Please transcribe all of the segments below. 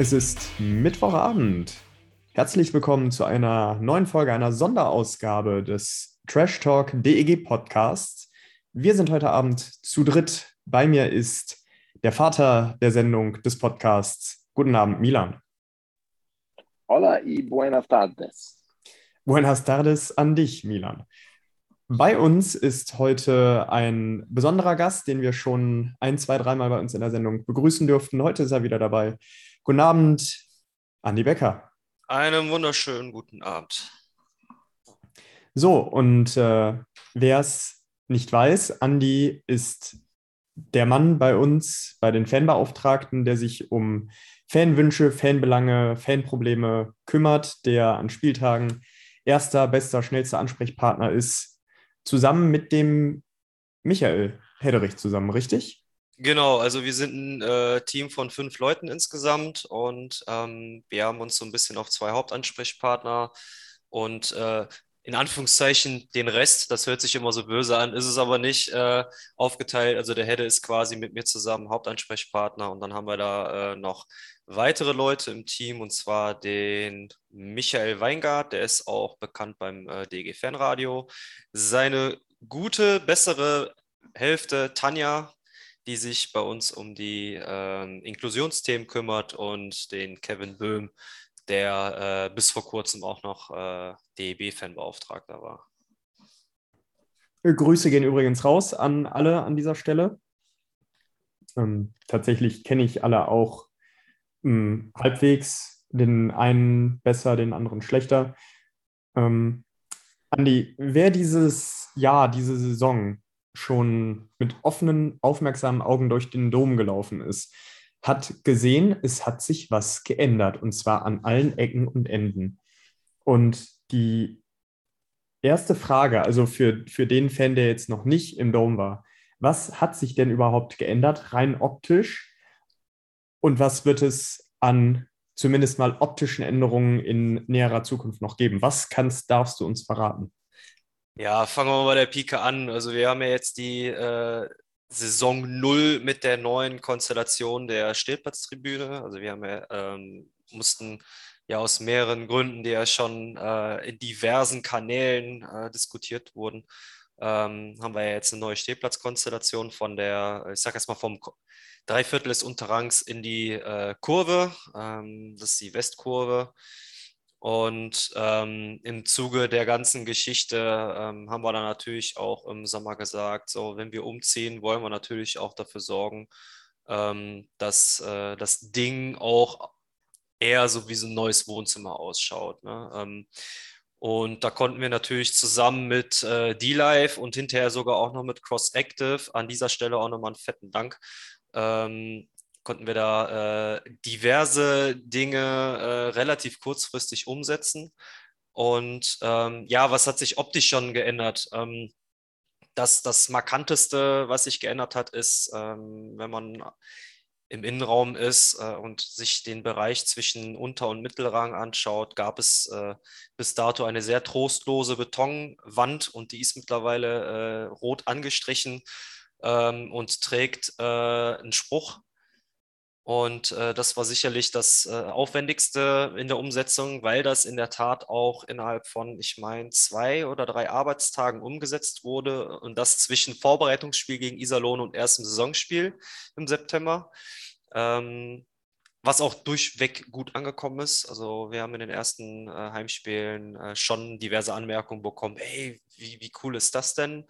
Es ist Mittwochabend. Herzlich willkommen zu einer neuen Folge, einer Sonderausgabe des Trash Talk DEG Podcasts. Wir sind heute Abend zu dritt. Bei mir ist der Vater der Sendung des Podcasts. Guten Abend, Milan. Hola y buenas tardes. Buenas tardes an dich, Milan. Bei uns ist heute ein besonderer Gast, den wir schon ein, zwei, dreimal bei uns in der Sendung begrüßen durften. Heute ist er wieder dabei. Guten Abend, Andi Becker. Einen wunderschönen guten Abend. So, und äh, wer es nicht weiß, Andi ist der Mann bei uns, bei den Fanbeauftragten, der sich um Fanwünsche, Fanbelange, Fanprobleme kümmert, der an Spieltagen erster, bester, schnellster Ansprechpartner ist, zusammen mit dem Michael Hederich zusammen, richtig? Genau, also wir sind ein äh, Team von fünf Leuten insgesamt und ähm, wir haben uns so ein bisschen auf zwei Hauptansprechpartner und äh, in Anführungszeichen den Rest, das hört sich immer so böse an, ist es aber nicht äh, aufgeteilt. Also der Hedde ist quasi mit mir zusammen Hauptansprechpartner und dann haben wir da äh, noch weitere Leute im Team und zwar den Michael Weingart, der ist auch bekannt beim äh, DG Fanradio. Seine gute, bessere Hälfte, Tanja, die sich bei uns um die ähm, Inklusionsthemen kümmert und den Kevin Böhm, der äh, bis vor kurzem auch noch äh, DEB-Fanbeauftragter war. Grüße gehen übrigens raus an alle an dieser Stelle. Ähm, tatsächlich kenne ich alle auch ähm, halbwegs, den einen besser, den anderen schlechter. Ähm, Andi, wer dieses Jahr, diese Saison schon mit offenen, aufmerksamen Augen durch den Dom gelaufen ist, hat gesehen, es hat sich was geändert und zwar an allen Ecken und Enden. Und die erste Frage, also für, für den Fan, der jetzt noch nicht im Dom war, was hat sich denn überhaupt geändert, rein optisch? Und was wird es an zumindest mal optischen Änderungen in näherer Zukunft noch geben? Was kannst, darfst du uns verraten? Ja, fangen wir mal bei der Pike an. Also wir haben ja jetzt die äh, Saison 0 mit der neuen Konstellation der Stillplatztribüne. Also wir haben ja, ähm, mussten ja aus mehreren Gründen, die ja schon äh, in diversen Kanälen äh, diskutiert wurden, ähm, haben wir ja jetzt eine neue Stehplatzkonstellation von der, ich sag jetzt mal vom Dreiviertel des Unterrangs in die äh, Kurve. Ähm, das ist die Westkurve. Und ähm, im Zuge der ganzen Geschichte ähm, haben wir dann natürlich auch im Sommer gesagt, so wenn wir umziehen, wollen wir natürlich auch dafür sorgen, ähm, dass äh, das Ding auch eher so wie so ein neues Wohnzimmer ausschaut. Ne? Ähm, und da konnten wir natürlich zusammen mit äh, D-Live und hinterher sogar auch noch mit Cross Active, an dieser Stelle auch nochmal einen fetten Dank, ähm, konnten wir da äh, diverse Dinge äh, relativ kurzfristig umsetzen. Und ähm, ja, was hat sich optisch schon geändert? Ähm, das, das Markanteste, was sich geändert hat, ist, ähm, wenn man im Innenraum ist äh, und sich den Bereich zwischen Unter- und Mittelrang anschaut, gab es äh, bis dato eine sehr trostlose Betonwand und die ist mittlerweile äh, rot angestrichen ähm, und trägt äh, einen Spruch und äh, das war sicherlich das äh, Aufwendigste in der Umsetzung, weil das in der Tat auch innerhalb von, ich meine, zwei oder drei Arbeitstagen umgesetzt wurde und das zwischen Vorbereitungsspiel gegen Iserlohn und erstem Saisonspiel im September. Ähm, was auch durchweg gut angekommen ist. Also wir haben in den ersten äh, Heimspielen äh, schon diverse Anmerkungen bekommen. Hey, wie, wie cool ist das denn?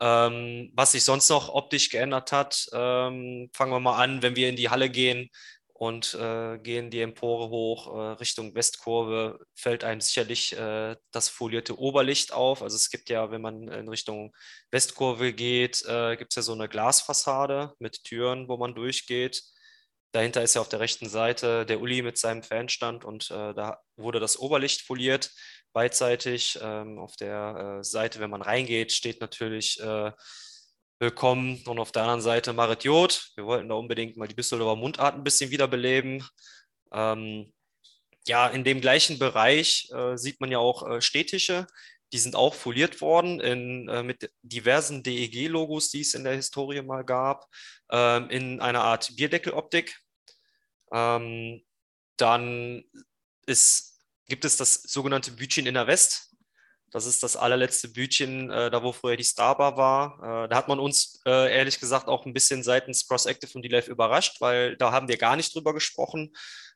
Ähm, was sich sonst noch optisch geändert hat, ähm, fangen wir mal an, wenn wir in die Halle gehen und äh, gehen die Empore hoch äh, Richtung Westkurve, fällt einem sicherlich äh, das folierte Oberlicht auf. Also es gibt ja, wenn man in Richtung Westkurve geht, äh, gibt es ja so eine Glasfassade mit Türen, wo man durchgeht. Dahinter ist ja auf der rechten Seite der Uli mit seinem Fanstand und äh, da wurde das Oberlicht foliert, beidseitig. Ähm, auf der äh, Seite, wenn man reingeht, steht natürlich willkommen. Und auf der anderen Seite Marit Jod. Wir wollten da unbedingt mal die Düsseldorfer Mundart ein bisschen wiederbeleben. Ähm, ja, in dem gleichen Bereich äh, sieht man ja auch äh, Städtische. Die sind auch foliert worden in, äh, mit diversen DEG-Logos, die es in der Historie mal gab, ähm, in einer Art Bierdeckeloptik. Ähm, dann ist, gibt es das sogenannte Bütchen in der West. Das ist das allerletzte Bütchen, äh, da wo früher die Starbar war. Äh, da hat man uns äh, ehrlich gesagt auch ein bisschen seitens Cross-Active und D-Live überrascht, weil da haben wir gar nicht drüber gesprochen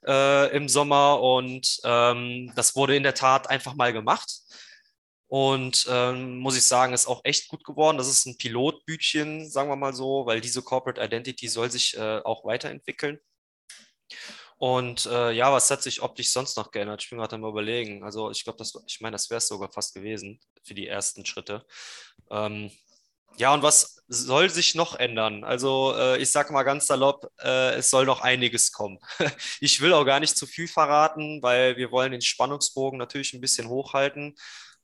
äh, im Sommer und ähm, das wurde in der Tat einfach mal gemacht. Und ähm, muss ich sagen, ist auch echt gut geworden. Das ist ein Pilotbütchen, sagen wir mal so, weil diese Corporate Identity soll sich äh, auch weiterentwickeln. Und äh, ja, was hat sich optisch sonst noch geändert? Ich bin gerade am überlegen. Also ich glaube, das, ich meine, das wäre es sogar fast gewesen für die ersten Schritte. Ähm, ja, und was soll sich noch ändern? Also äh, ich sage mal ganz salopp, äh, es soll noch einiges kommen. ich will auch gar nicht zu viel verraten, weil wir wollen den Spannungsbogen natürlich ein bisschen hochhalten.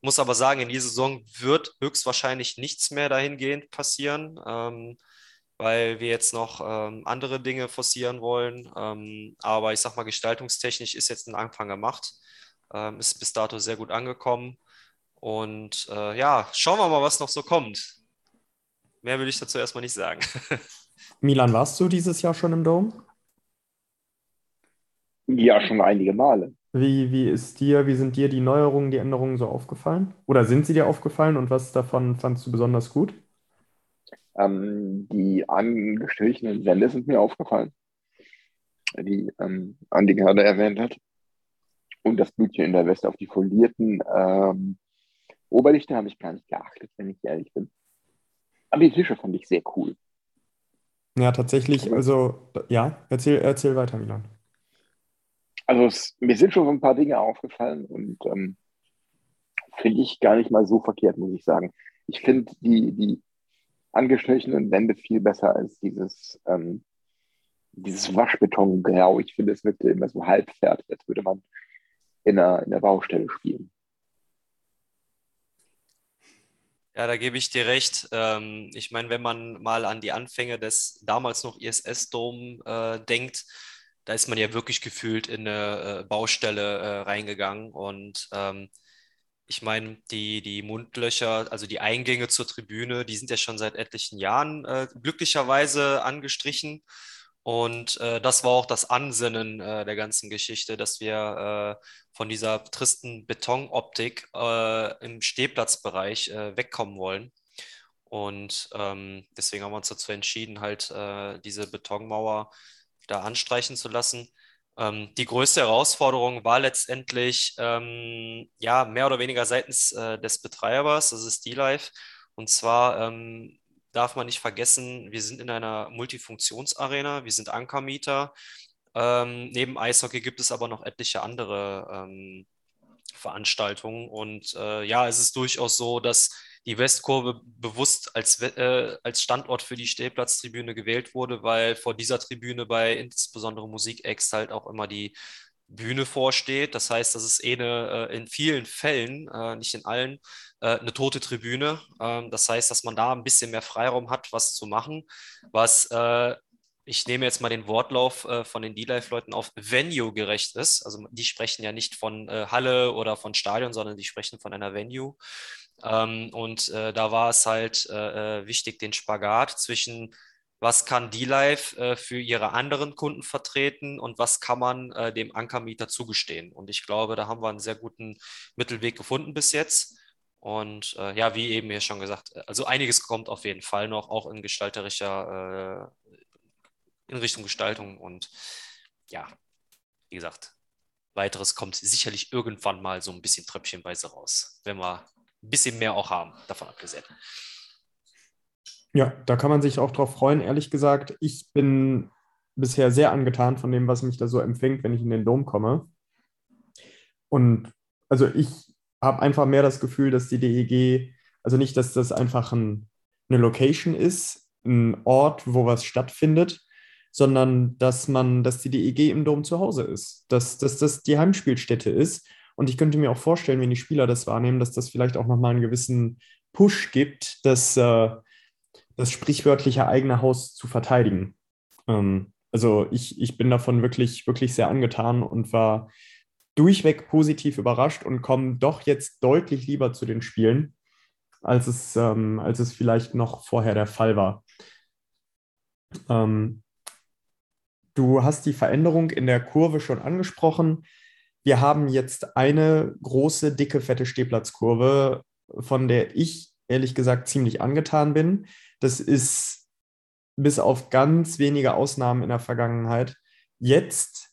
Muss aber sagen, in dieser Saison wird höchstwahrscheinlich nichts mehr dahingehend passieren. Ähm, weil wir jetzt noch ähm, andere Dinge forcieren wollen. Ähm, aber ich sag mal, gestaltungstechnisch ist jetzt ein Anfang gemacht, ähm, ist bis dato sehr gut angekommen. Und äh, ja, schauen wir mal, was noch so kommt. Mehr will ich dazu erstmal nicht sagen. Milan, warst du dieses Jahr schon im Dome? Ja, schon einige Male. Wie, wie ist dir, wie sind dir die Neuerungen, die Änderungen so aufgefallen? Oder sind sie dir aufgefallen und was davon fandst du besonders gut? Ähm, die angestrichenen Wände sind mir aufgefallen, die ähm, Andi gerade erwähnt hat. Und das Blütchen in der Weste auf die folierten ähm, Oberlichter habe ich gar nicht geachtet, wenn ich ehrlich bin. Aber die Tische fand ich sehr cool. Ja, tatsächlich, also ja, erzähl, erzähl weiter, Milan. Also es, mir sind schon ein paar Dinge aufgefallen und ähm, finde ich gar nicht mal so verkehrt, muss ich sagen. Ich finde die, die angestrichenen Wände viel besser als dieses, ähm, dieses Waschbetongrau. Ich finde, es wirkte immer so halbfertig, als würde man in einer, in Baustelle spielen. Ja, da gebe ich dir recht. Ähm, ich meine, wenn man mal an die Anfänge des damals noch ISS-Dom äh, denkt, da ist man ja wirklich gefühlt in eine äh, Baustelle äh, reingegangen und ähm, ich meine, die, die Mundlöcher, also die Eingänge zur Tribüne, die sind ja schon seit etlichen Jahren äh, glücklicherweise angestrichen. Und äh, das war auch das Ansinnen äh, der ganzen Geschichte, dass wir äh, von dieser tristen Betonoptik äh, im Stehplatzbereich äh, wegkommen wollen. Und ähm, deswegen haben wir uns dazu entschieden, halt diese Betonmauer da anstreichen zu lassen. Ähm, die größte Herausforderung war letztendlich ähm, ja mehr oder weniger seitens äh, des Betreibers, das ist D-Life. Und zwar ähm, darf man nicht vergessen, wir sind in einer Multifunktionsarena, wir sind Ankermieter. Ähm, neben Eishockey gibt es aber noch etliche andere ähm, Veranstaltungen. Und äh, ja, es ist durchaus so, dass die Westkurve bewusst als, äh, als Standort für die Stehplatztribüne gewählt wurde, weil vor dieser Tribüne bei insbesondere Musik-Acts halt auch immer die Bühne vorsteht. Das heißt, das ist eh eine, äh, in vielen Fällen, äh, nicht in allen, äh, eine tote Tribüne. Ähm, das heißt, dass man da ein bisschen mehr Freiraum hat, was zu machen, was ich nehme jetzt mal den Wortlauf von den D-Live-Leuten auf, Venue gerecht ist. Also die sprechen ja nicht von Halle oder von Stadion, sondern die sprechen von einer Venue. Ähm, und äh, da war es halt äh, äh, wichtig, den Spagat zwischen was kann D-Live äh, für ihre anderen Kunden vertreten und was kann man äh, dem Ankermieter zugestehen. Und ich glaube, da haben wir einen sehr guten Mittelweg gefunden bis jetzt. Und äh, ja, wie eben hier schon gesagt, also einiges kommt auf jeden Fall noch, auch in gestalterischer, in Richtung Gestaltung. Und ja, wie gesagt, weiteres kommt sicherlich irgendwann mal so ein bisschen tröpfchenweise raus, wenn wir ein bisschen mehr auch haben, davon abgesehen. Ja, da kann man sich auch drauf freuen, ehrlich gesagt. Ich bin bisher sehr angetan von dem, was mich da so empfängt, wenn ich in den Dom komme. Und also ich habe einfach mehr das Gefühl, dass die DEG, also nicht, dass das einfach ein, eine Location ist, ein Ort, wo was stattfindet, sondern dass man, dass die DEG im Dom zu Hause ist, dass, dass das die Heimspielstätte ist. Und ich könnte mir auch vorstellen, wenn die Spieler das wahrnehmen, dass das vielleicht auch nochmal einen gewissen Push gibt, das, äh, das sprichwörtliche eigene Haus zu verteidigen. Ähm, also ich, ich bin davon wirklich, wirklich sehr angetan und war durchweg positiv überrascht und komme doch jetzt deutlich lieber zu den Spielen, als es, ähm, als es vielleicht noch vorher der Fall war. Ähm, du hast die Veränderung in der Kurve schon angesprochen. Wir haben jetzt eine große, dicke, fette Stehplatzkurve, von der ich ehrlich gesagt ziemlich angetan bin. Das ist bis auf ganz wenige Ausnahmen in der Vergangenheit jetzt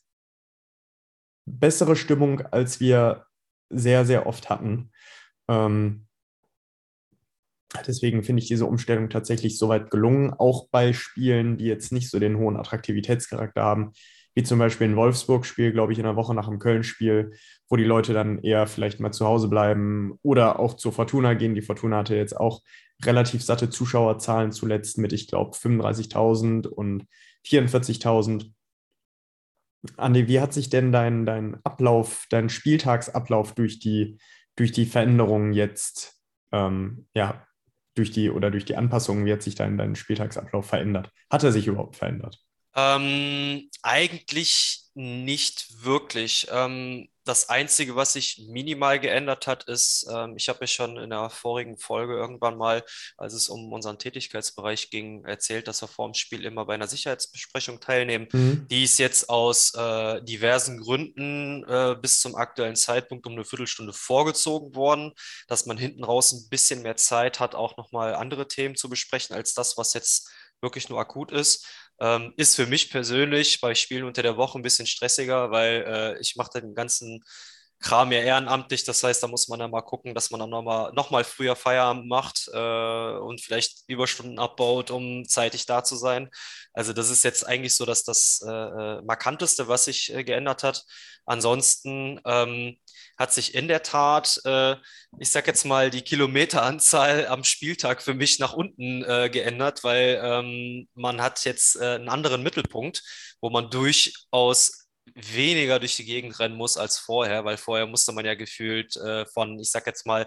bessere Stimmung, als wir sehr, sehr oft hatten. Ähm, deswegen finde ich diese Umstellung tatsächlich soweit gelungen, auch bei Spielen, die jetzt nicht so den hohen Attraktivitätscharakter haben, wie zum Beispiel ein Wolfsburg-Spiel, glaube ich, in der Woche nach dem Köln-Spiel, wo die Leute dann eher vielleicht mal zu Hause bleiben oder auch zur Fortuna gehen. Die Fortuna hatte jetzt auch relativ satte Zuschauerzahlen zuletzt mit, ich glaube, 35.000 und 44.000. Andi, wie hat sich denn dein, dein Ablauf, dein Spieltagsablauf durch die, durch die Veränderungen jetzt, ähm, ja, durch die oder durch die Anpassungen, wie hat sich dein, dein Spieltagsablauf verändert? Hat er sich überhaupt verändert? Ähm, eigentlich nicht wirklich. Ähm, das Einzige, was sich minimal geändert hat, ist, ähm, ich habe ja schon in der vorigen Folge irgendwann mal, als es um unseren Tätigkeitsbereich ging, erzählt, dass wir vor dem Spiel immer bei einer Sicherheitsbesprechung teilnehmen. Mhm. Die ist jetzt aus äh, diversen Gründen äh, bis zum aktuellen Zeitpunkt um eine Viertelstunde vorgezogen worden, dass man hinten raus ein bisschen mehr Zeit hat, auch nochmal andere Themen zu besprechen, als das, was jetzt wirklich nur akut ist. Ähm, ist für mich persönlich bei Spielen unter der Woche ein bisschen stressiger, weil äh, ich mache den ganzen Kram ja ehrenamtlich. Das heißt, da muss man dann mal gucken, dass man dann nochmal noch mal früher Feierabend macht äh, und vielleicht Überstunden abbaut, um zeitig da zu sein. Also das ist jetzt eigentlich so, dass das äh, äh markanteste, was sich äh, geändert hat. Ansonsten ähm, hat sich in der Tat, äh, ich sag jetzt mal, die Kilometeranzahl am Spieltag für mich nach unten äh, geändert, weil ähm, man hat jetzt äh, einen anderen Mittelpunkt, wo man durchaus weniger durch die Gegend rennen muss als vorher, weil vorher musste man ja gefühlt äh, von, ich sag jetzt mal,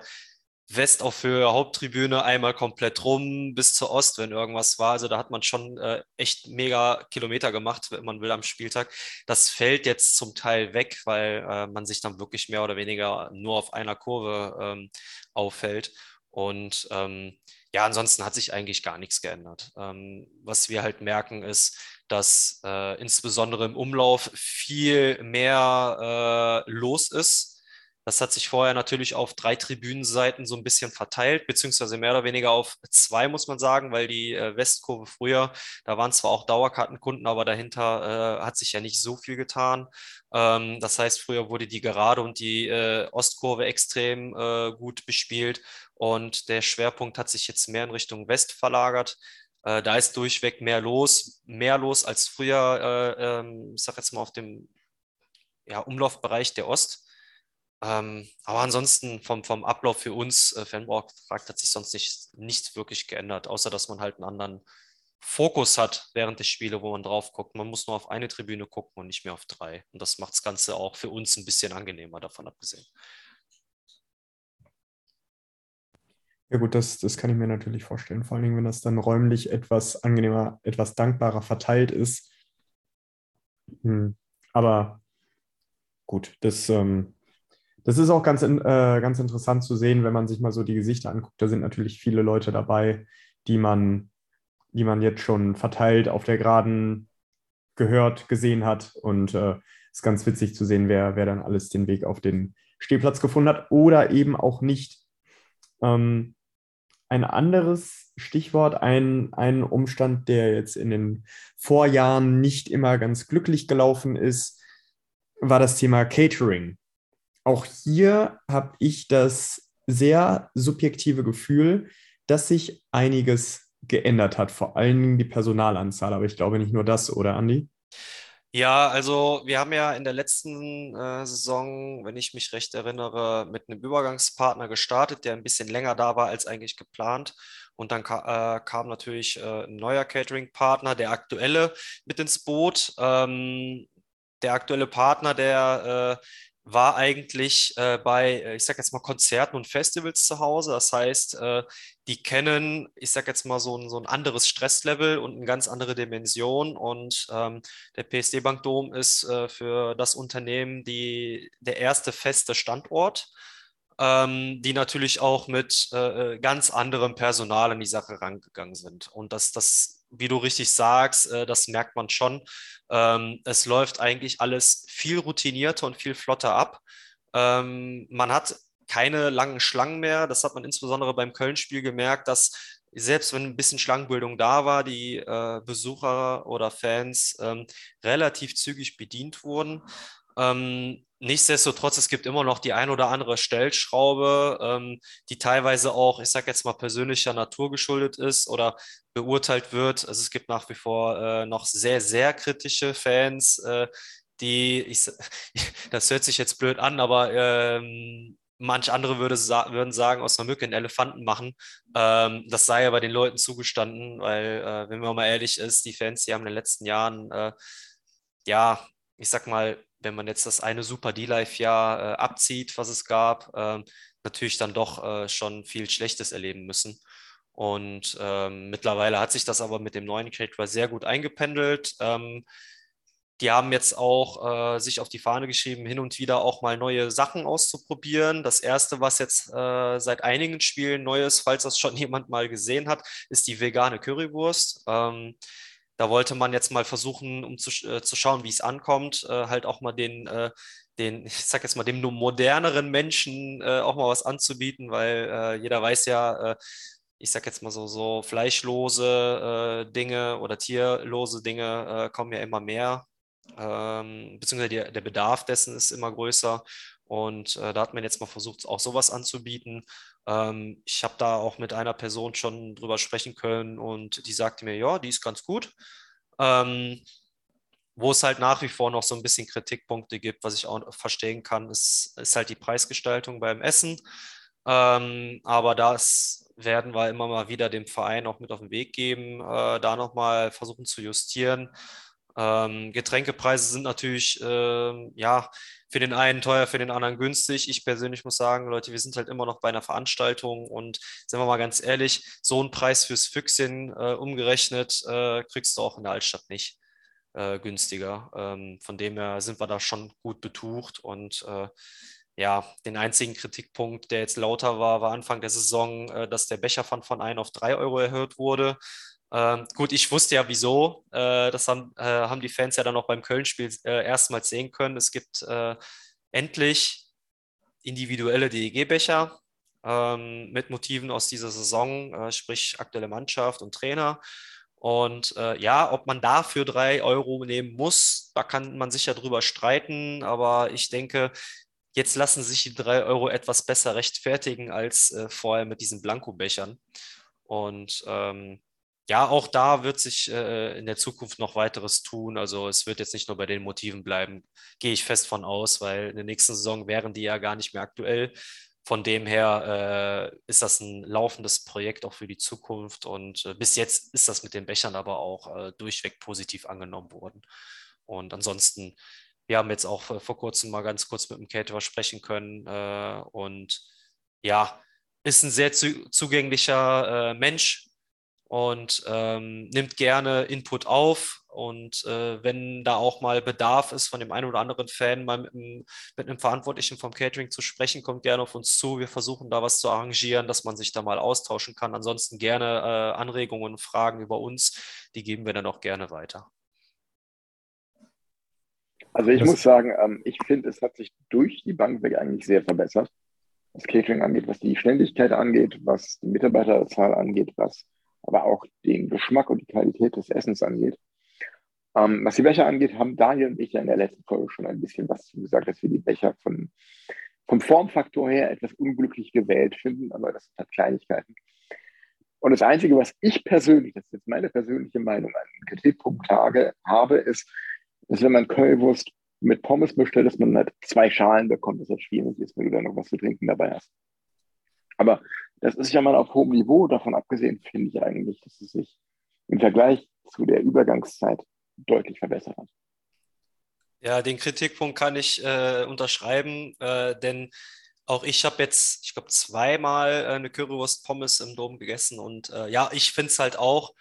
West auf Höhe Haupttribüne einmal komplett rum bis zur Ost, wenn irgendwas war. Also da hat man schon äh, echt mega Kilometer gemacht, wenn man will, am Spieltag. Das fällt jetzt zum Teil weg, weil äh, man sich dann wirklich mehr oder weniger nur auf einer Kurve ähm, auffällt. Und ähm, ja, ansonsten hat sich eigentlich gar nichts geändert. Ähm, was wir halt merken ist, dass äh, insbesondere im Umlauf viel mehr äh, los ist das hat sich vorher natürlich auf drei Tribünenseiten so ein bisschen verteilt, beziehungsweise mehr oder weniger auf zwei, muss man sagen, weil die äh, Westkurve früher, da waren zwar auch Dauerkartenkunden, aber dahinter äh, hat sich ja nicht so viel getan. Ähm, das heißt, früher wurde die Gerade und die äh, Ostkurve extrem äh, gut bespielt und der Schwerpunkt hat sich jetzt mehr in Richtung West verlagert. Äh, da ist durchweg mehr los, mehr los als früher, äh, ähm, ich sag jetzt mal auf dem ja, Umlaufbereich der Ost. Ähm, aber ansonsten vom, vom Ablauf für uns, äh, Fanbeauftragte, hat sich sonst nicht, nichts wirklich geändert, außer dass man halt einen anderen Fokus hat während der Spiele, wo man drauf guckt. Man muss nur auf eine Tribüne gucken und nicht mehr auf drei. Und das macht das Ganze auch für uns ein bisschen angenehmer, davon abgesehen. Ja gut, das, das kann ich mir natürlich vorstellen. Vor allen Dingen, wenn das dann räumlich etwas angenehmer, etwas dankbarer verteilt ist. Hm. Aber gut, das, ähm, das ist auch ganz, äh, ganz interessant zu sehen, wenn man sich mal so die Gesichter anguckt. Da sind natürlich viele Leute dabei, die man, die man jetzt schon verteilt auf der Geraden gehört, gesehen hat. Und es äh, ist ganz witzig zu sehen, wer, wer dann alles den Weg auf den Stehplatz gefunden hat oder eben auch nicht. Ähm, ein anderes Stichwort, ein, ein Umstand, der jetzt in den Vorjahren nicht immer ganz glücklich gelaufen ist, war das Thema Catering auch hier habe ich das sehr subjektive Gefühl, dass sich einiges geändert hat, vor allen Dingen die Personalanzahl, aber ich glaube nicht nur das, oder Andi? Ja, also wir haben ja in der letzten äh, Saison, wenn ich mich recht erinnere, mit einem Übergangspartner gestartet, der ein bisschen länger da war als eigentlich geplant. Und dann ka äh, kam natürlich äh, ein neuer Catering-Partner, der aktuelle, mit ins Boot. Ähm, der aktuelle Partner, der äh, war eigentlich äh, bei, äh, ich sag jetzt mal, Konzerten und Festivals zu Hause. Das heißt, äh, die kennen, ich sag jetzt mal, so ein, so ein anderes Stresslevel und eine ganz andere Dimension. Und ähm, der PSD Bank Dom ist äh, für das Unternehmen die, der erste feste Standort, ähm, die natürlich auch mit äh, äh, ganz anderem Personal in die Sache rangegangen sind. Und das, das wie du richtig sagst, äh, das merkt man schon. Ähm, es läuft eigentlich alles viel routinierter und viel flotter ab. Ähm, man hat keine langen Schlangen mehr. Das hat man insbesondere beim Köln-Spiel gemerkt, dass selbst wenn ein bisschen Schlangenbildung da war, die äh, Besucher oder Fans ähm, relativ zügig bedient wurden. Ähm, nichtsdestotrotz, es gibt immer noch die ein oder andere Stellschraube, ähm, die teilweise auch, ich sage jetzt mal, persönlicher Natur geschuldet ist oder beurteilt wird. Also es gibt nach wie vor äh, noch sehr, sehr kritische Fans, äh, die, ich, das hört sich jetzt blöd an, aber ähm, manch andere würde sa würden sagen, aus einer Mücke einen Elefanten machen. Ähm, das sei ja bei den Leuten zugestanden, weil, äh, wenn man mal ehrlich ist, die Fans, die haben in den letzten Jahren, äh, ja, ich sag mal, wenn man jetzt das eine Super D-Life-Jahr äh, abzieht, was es gab, ähm, natürlich dann doch äh, schon viel Schlechtes erleben müssen. Und ähm, mittlerweile hat sich das aber mit dem neuen Caterer sehr gut eingependelt. Ähm, die haben jetzt auch äh, sich auf die Fahne geschrieben, hin und wieder auch mal neue Sachen auszuprobieren. Das erste, was jetzt äh, seit einigen Spielen neu ist, falls das schon jemand mal gesehen hat, ist die vegane Currywurst. Ähm, da wollte man jetzt mal versuchen, um zu, äh, zu schauen, wie es ankommt, äh, halt auch mal den, äh, den, ich sag jetzt mal, dem nur moderneren Menschen äh, auch mal was anzubieten, weil jeder weiß ja, ich sag jetzt mal so, so fleischlose äh, Dinge oder tierlose Dinge äh, kommen ja immer mehr, ähm, beziehungsweise die, der Bedarf dessen ist immer größer. Und äh, da hat man jetzt mal versucht, auch sowas anzubieten. Ähm, ich habe da auch mit einer Person schon drüber sprechen können und die sagte mir, ja, die ist ganz gut. Ähm, wo es halt nach wie vor noch so ein bisschen Kritikpunkte gibt, was ich auch verstehen kann, ist, ist halt die Preisgestaltung beim Essen. Ähm, aber das werden wir immer mal wieder dem Verein auch mit auf den Weg geben, äh, da nochmal versuchen zu justieren. Ähm, Getränkepreise sind natürlich, äh, ja, für den einen teuer, für den anderen günstig. Ich persönlich muss sagen, Leute, wir sind halt immer noch bei einer Veranstaltung und sind wir mal ganz ehrlich, so einen Preis fürs Füchschen äh, umgerechnet äh, kriegst du auch in der Altstadt nicht äh, günstiger. Ähm, von dem her sind wir da schon gut betucht und äh, ja, den einzigen Kritikpunkt, der jetzt lauter war, war Anfang der Saison, äh, dass der Becherpfand von 1 auf 3 Euro erhöht wurde. Ähm, gut, ich wusste ja wieso. Äh, das haben, äh, haben die Fans ja dann auch beim Köln-Spiel äh, erstmals sehen können. Es gibt äh, endlich individuelle DEG-Becher ähm, mit Motiven aus dieser Saison, äh, sprich aktuelle Mannschaft und Trainer. Und äh, ja, ob man dafür drei Euro nehmen muss, da kann man sich ja drüber streiten. Aber ich denke, Jetzt lassen sich die drei Euro etwas besser rechtfertigen als vorher mit diesen Blankobechern. Und ähm, ja, auch da wird sich äh, in der Zukunft noch weiteres tun. Also es wird jetzt nicht nur bei den Motiven bleiben, gehe ich fest von aus, weil in der nächsten Saison wären die ja gar nicht mehr aktuell. Von dem her äh, ist das ein laufendes Projekt auch für die Zukunft. Und äh, bis jetzt ist das mit den Bechern aber auch äh, durchweg positiv angenommen worden. Und ansonsten wir haben jetzt auch vor kurzem mal ganz kurz mit dem Caterer sprechen können äh, und ja, ist ein sehr zu, zugänglicher äh, Mensch und ähm, nimmt gerne Input auf. Und äh, wenn da auch mal Bedarf ist von dem einen oder anderen Fan, mal mit einem, mit einem Verantwortlichen vom Catering zu sprechen, kommt gerne auf uns zu. Wir versuchen da was zu arrangieren, dass man sich da mal austauschen kann. Ansonsten gerne äh, Anregungen und Fragen über uns, die geben wir dann auch gerne weiter. Also ich das muss sagen, ähm, ich finde, es hat sich durch die Bank weg eigentlich sehr verbessert, was Catering angeht, was die Schnelligkeit angeht, was die Mitarbeiterzahl angeht, was aber auch den Geschmack und die Qualität des Essens angeht. Ähm, was die Becher angeht, haben Daniel und ich ja in der letzten Folge schon ein bisschen was gesagt, dass wir die Becher von, vom Formfaktor her etwas unglücklich gewählt finden, aber das sind halt Kleinigkeiten. Und das Einzige, was ich persönlich, das ist jetzt meine persönliche Meinung, an Kritikpunkt habe, ist, dass wenn man Currywurst mit Pommes bestellt, dass man halt zwei Schalen bekommt, das schwierig ist, wenn du da noch was zu trinken dabei hast. Aber das ist ja mal auf hohem Niveau. Davon abgesehen finde ich eigentlich, dass es sich im Vergleich zu der Übergangszeit deutlich verbessert hat. Ja, den Kritikpunkt kann ich äh, unterschreiben, äh, denn auch ich habe jetzt, ich glaube, zweimal äh, eine Currywurst-Pommes im Dom gegessen und äh, ja, ich finde es halt auch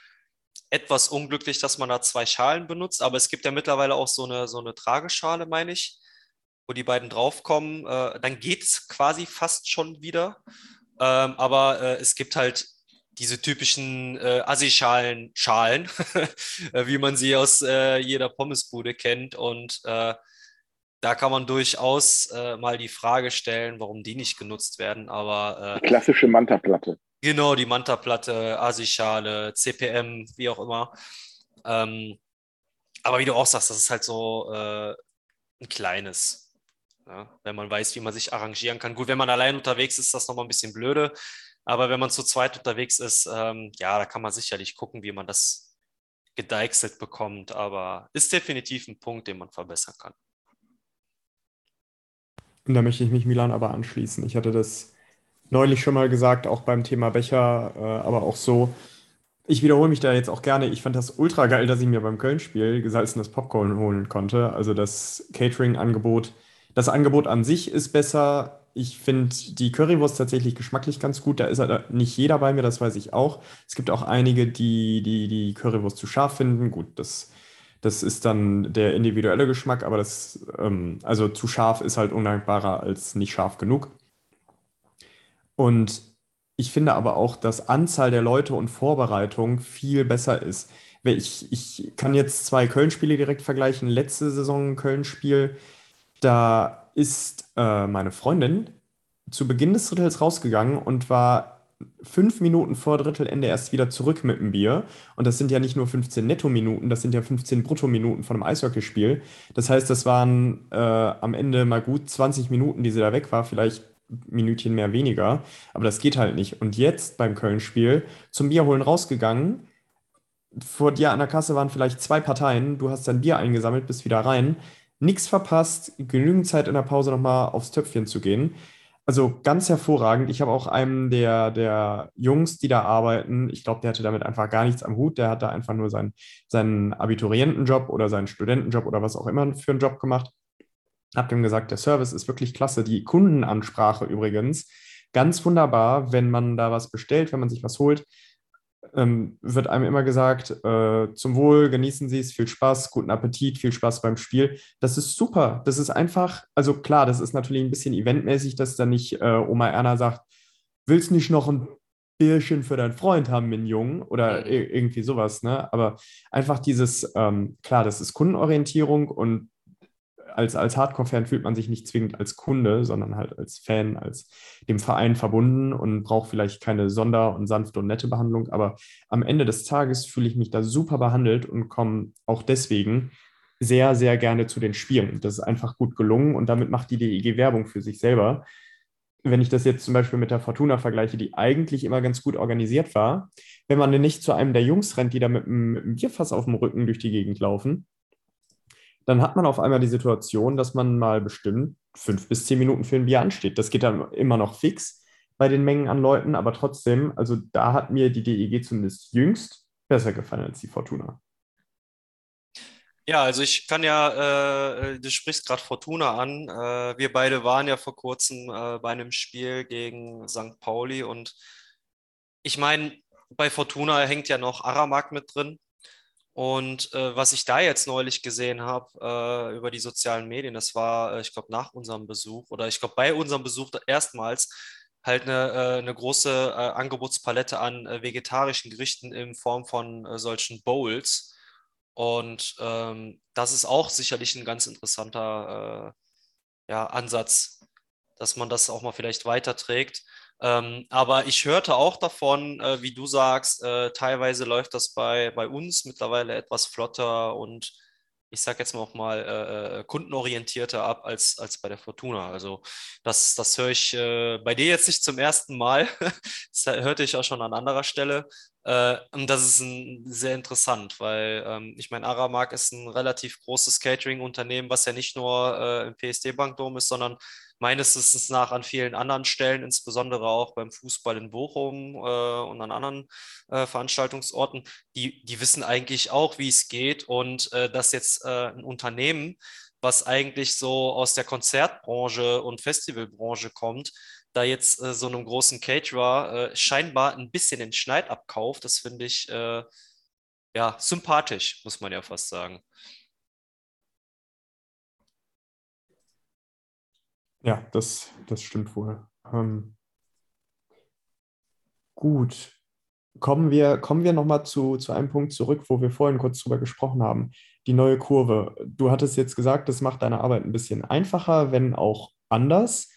etwas unglücklich, dass man da zwei Schalen benutzt, aber es gibt ja mittlerweile auch so eine, so eine Trageschale, meine ich, wo die beiden draufkommen. Äh, dann geht es quasi fast schon wieder. Ähm, aber äh, es gibt halt diese typischen äh, Assi-Schalen, Schalen, äh, wie man sie aus äh, jeder Pommesbude kennt. Und äh, da kann man durchaus äh, mal die Frage stellen, warum die nicht genutzt werden. Aber äh, klassische Manta-Platte. Genau, die Manta-Platte, Assi-Schale, CPM, wie auch immer. Ähm, aber wie du auch sagst, das ist halt so ein kleines. Ja, wenn man weiß, wie man sich arrangieren kann. Gut, wenn man allein unterwegs ist, ist das nochmal ein bisschen blöde. Aber wenn man zu zweit unterwegs ist, ähm, ja, da kann man sicherlich gucken, wie man das gedeichselt bekommt. Aber ist definitiv ein Punkt, den man verbessern kann. Und da möchte ich mich Milan aber anschließen. Ich hatte das neulich schon mal gesagt, auch beim Thema Becher, äh, aber auch so. Ich wiederhole mich da jetzt auch gerne. Ich fand das ultra geil, dass ich mir beim Köln-Spiel gesalzenes Popcorn holen konnte. Also das Catering-Angebot das Angebot an sich ist besser. Ich finde die Currywurst tatsächlich geschmacklich ganz gut. Da ist halt nicht jeder bei mir, das weiß ich auch. Es gibt auch einige, die die, die Currywurst zu scharf finden. Gut, das, das ist dann der individuelle Geschmack, aber das, ähm, also zu scharf ist halt undankbarer als nicht scharf genug. Und ich finde aber auch, dass Anzahl der Leute und Vorbereitung viel besser ist. Ich, ich kann jetzt zwei Köln-Spiele direkt vergleichen. Letzte Saison Köln-Spiel da ist äh, meine Freundin zu Beginn des Drittels rausgegangen und war fünf Minuten vor Drittelende erst wieder zurück mit dem Bier. Und das sind ja nicht nur 15 Netto-Minuten, das sind ja 15 Brutto-Minuten von einem Eishockeyspiel. Das heißt, das waren äh, am Ende mal gut 20 Minuten, die sie da weg war, vielleicht Minütchen mehr weniger. Aber das geht halt nicht. Und jetzt beim Köln-Spiel zum Bier holen rausgegangen. Vor dir an der Kasse waren vielleicht zwei Parteien. Du hast dein Bier eingesammelt, bist wieder rein nichts verpasst, genügend Zeit in der Pause nochmal aufs Töpfchen zu gehen. Also ganz hervorragend. Ich habe auch einem der, der Jungs, die da arbeiten, ich glaube, der hatte damit einfach gar nichts am Hut. Der hat da einfach nur seinen, seinen Abiturientenjob oder seinen Studentenjob oder was auch immer für einen Job gemacht. Hab dem gesagt, der Service ist wirklich klasse. Die Kundenansprache übrigens, ganz wunderbar, wenn man da was bestellt, wenn man sich was holt ähm, wird einem immer gesagt, äh, zum Wohl, genießen Sie es, viel Spaß, guten Appetit, viel Spaß beim Spiel. Das ist super. Das ist einfach, also klar, das ist natürlich ein bisschen eventmäßig, dass dann nicht äh, Oma Erna sagt, willst nicht noch ein Bierchen für deinen Freund haben, mein Jungen, oder mhm. irgendwie sowas, ne? Aber einfach dieses, ähm, klar, das ist Kundenorientierung und als, als Hardcore-Fan fühlt man sich nicht zwingend als Kunde, sondern halt als Fan, als dem Verein verbunden und braucht vielleicht keine sonder- und sanfte und nette Behandlung. Aber am Ende des Tages fühle ich mich da super behandelt und komme auch deswegen sehr, sehr gerne zu den Spielen. Das ist einfach gut gelungen und damit macht die DEG Werbung für sich selber. Wenn ich das jetzt zum Beispiel mit der Fortuna vergleiche, die eigentlich immer ganz gut organisiert war, wenn man nicht zu einem der Jungs rennt, die da mit einem Bierfass auf dem Rücken durch die Gegend laufen, dann hat man auf einmal die Situation, dass man mal bestimmt fünf bis zehn Minuten für ein Bier ansteht. Das geht dann immer noch fix bei den Mengen an Leuten, aber trotzdem, also da hat mir die DEG zumindest jüngst besser gefallen als die Fortuna. Ja, also ich kann ja, äh, du sprichst gerade Fortuna an. Äh, wir beide waren ja vor kurzem äh, bei einem Spiel gegen St. Pauli und ich meine, bei Fortuna hängt ja noch Aramak mit drin. Und äh, was ich da jetzt neulich gesehen habe äh, über die sozialen Medien, das war, äh, ich glaube, nach unserem Besuch oder ich glaube, bei unserem Besuch erstmals halt eine, äh, eine große äh, Angebotspalette an äh, vegetarischen Gerichten in Form von solchen Bowls. Und ähm, das ist auch sicherlich ein ganz interessanter ja, Ansatz, dass man das auch mal vielleicht weiterträgt. Ähm, aber ich hörte auch davon, äh, wie du sagst, äh, teilweise läuft das bei, bei uns mittlerweile etwas flotter und ich sage jetzt mal auch mal, äh, äh, kundenorientierter ab als, als bei der Fortuna. Also das, das höre ich äh, bei dir jetzt nicht zum ersten Mal. das hörte ich auch schon an anderer Stelle. Äh, und das ist ein, sehr interessant, weil ähm, ich meine, Aramark ist ein relativ großes Catering-Unternehmen, was ja nicht nur äh, im PSD-Bankdom ist, sondern meines Wissens nach an vielen anderen Stellen, insbesondere auch beim Fußball in Bochum äh, und an anderen äh, Veranstaltungsorten, die, die wissen eigentlich auch, wie es geht und äh, dass jetzt äh, ein Unternehmen, was eigentlich so aus der Konzertbranche und Festivalbranche kommt, da jetzt äh, so einem großen Caterer äh, scheinbar ein bisschen den Schneid abkauft, das finde ich ja sympathisch, muss man ja fast sagen. Ja, das, das stimmt wohl. Ähm, gut. Kommen wir, kommen wir nochmal zu, zu einem Punkt zurück, wo wir vorhin kurz drüber gesprochen haben. Die neue Kurve. Du hattest jetzt gesagt, das macht deine Arbeit ein bisschen einfacher, wenn auch anders.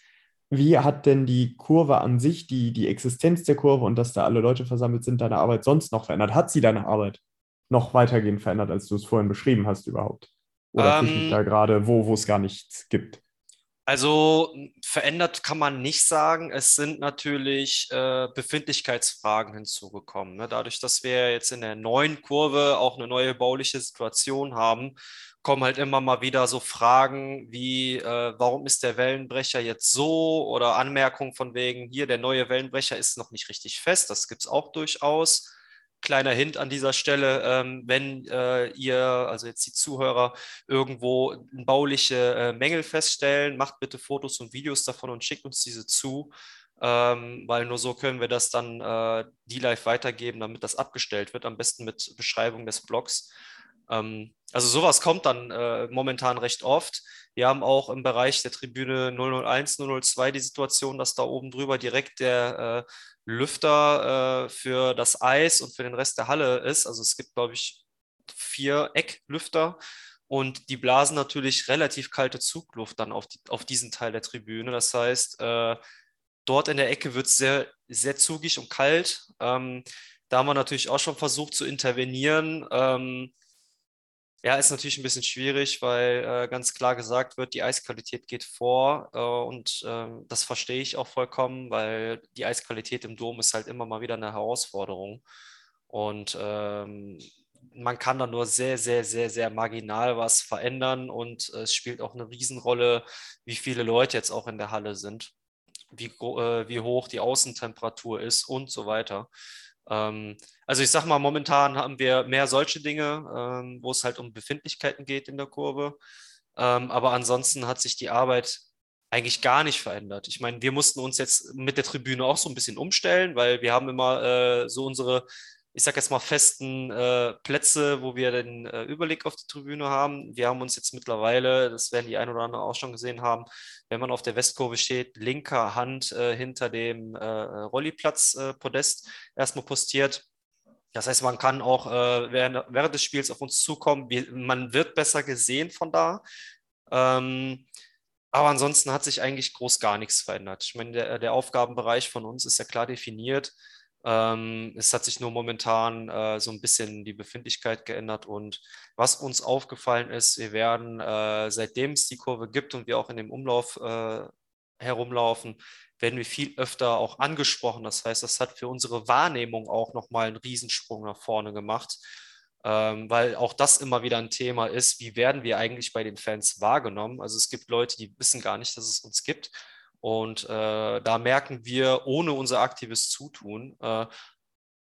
Wie hat denn die Kurve an sich, die, die Existenz der Kurve und dass da alle Leute versammelt sind, deine Arbeit sonst noch verändert? Hat sie deine Arbeit noch weitergehend verändert, als du es vorhin beschrieben hast überhaupt? Oder ähm, ich da gerade, wo, wo es gar nichts gibt? Also verändert kann man nicht sagen. Es sind natürlich äh, Befindlichkeitsfragen hinzugekommen. Ne? Dadurch, dass wir jetzt in der neuen Kurve auch eine neue bauliche Situation haben, kommen halt immer mal wieder so Fragen wie, äh, warum ist der Wellenbrecher jetzt so? Oder Anmerkungen von wegen, hier, der neue Wellenbrecher ist noch nicht richtig fest. Das gibt es auch durchaus kleiner Hint an dieser Stelle, ähm, wenn äh, ihr, also jetzt die Zuhörer, irgendwo bauliche äh, Mängel feststellen, macht bitte Fotos und Videos davon und schickt uns diese zu, ähm, weil nur so können wir das dann äh, die live weitergeben, damit das abgestellt wird, am besten mit Beschreibung des Blogs. Ähm, also sowas kommt dann äh, momentan recht oft. Wir haben auch im Bereich der Tribüne 001, 002 die Situation, dass da oben drüber direkt der äh, Lüfter äh, für das Eis und für den Rest der Halle ist. Also es gibt, glaube ich, vier Ecklüfter und die blasen natürlich relativ kalte Zugluft dann auf, die, auf diesen Teil der Tribüne. Das heißt, äh, dort in der Ecke wird es sehr, sehr zugig und kalt. Ähm, da haben wir natürlich auch schon versucht zu intervenieren. Ähm, ja, ist natürlich ein bisschen schwierig, weil äh, ganz klar gesagt wird, die Eisqualität geht vor äh, und äh, das verstehe ich auch vollkommen, weil die Eisqualität im Dom ist halt immer mal wieder eine Herausforderung und ähm, man kann da nur sehr, sehr, sehr, sehr marginal was verändern und es spielt auch eine Riesenrolle, wie viele Leute jetzt auch in der Halle sind, wie, äh, wie hoch die Außentemperatur ist und so weiter. Ähm, also ich sage mal, momentan haben wir mehr solche Dinge, ähm, wo es halt um Befindlichkeiten geht in der Kurve. Ähm, aber ansonsten hat sich die Arbeit eigentlich gar nicht verändert. Ich meine, wir mussten uns jetzt mit der Tribüne auch so ein bisschen umstellen, weil wir haben immer äh, so unsere ich sage jetzt mal, festen äh, Plätze, wo wir den äh, Überblick auf die Tribüne haben. Wir haben uns jetzt mittlerweile, das werden die ein oder anderen auch schon gesehen haben, wenn man auf der Westkurve steht, linker Hand äh, hinter dem äh, Rolliplatz-Podest äh, erstmal postiert. Das heißt, man kann auch äh, während, während, des Spiels auf uns zukommen. Wir, man wird besser gesehen von da. Ähm, aber ansonsten hat sich eigentlich groß gar nichts verändert. Ich meine, der, der Aufgabenbereich von uns ist ja klar definiert. Ähm, es hat sich nur momentan äh, so ein bisschen die Befindlichkeit geändert und was uns aufgefallen ist, wir werden, äh, seitdem es die Kurve gibt und wir auch in dem Umlauf äh, herumlaufen, werden wir viel öfter auch angesprochen. Das heißt, das hat für unsere Wahrnehmung auch nochmal einen Riesensprung nach vorne gemacht, ähm, weil auch das immer wieder ein Thema ist, wie werden wir eigentlich bei den Fans wahrgenommen? Also es gibt Leute, die wissen gar nicht, dass es uns gibt und äh, da merken wir ohne unser aktives Zutun äh,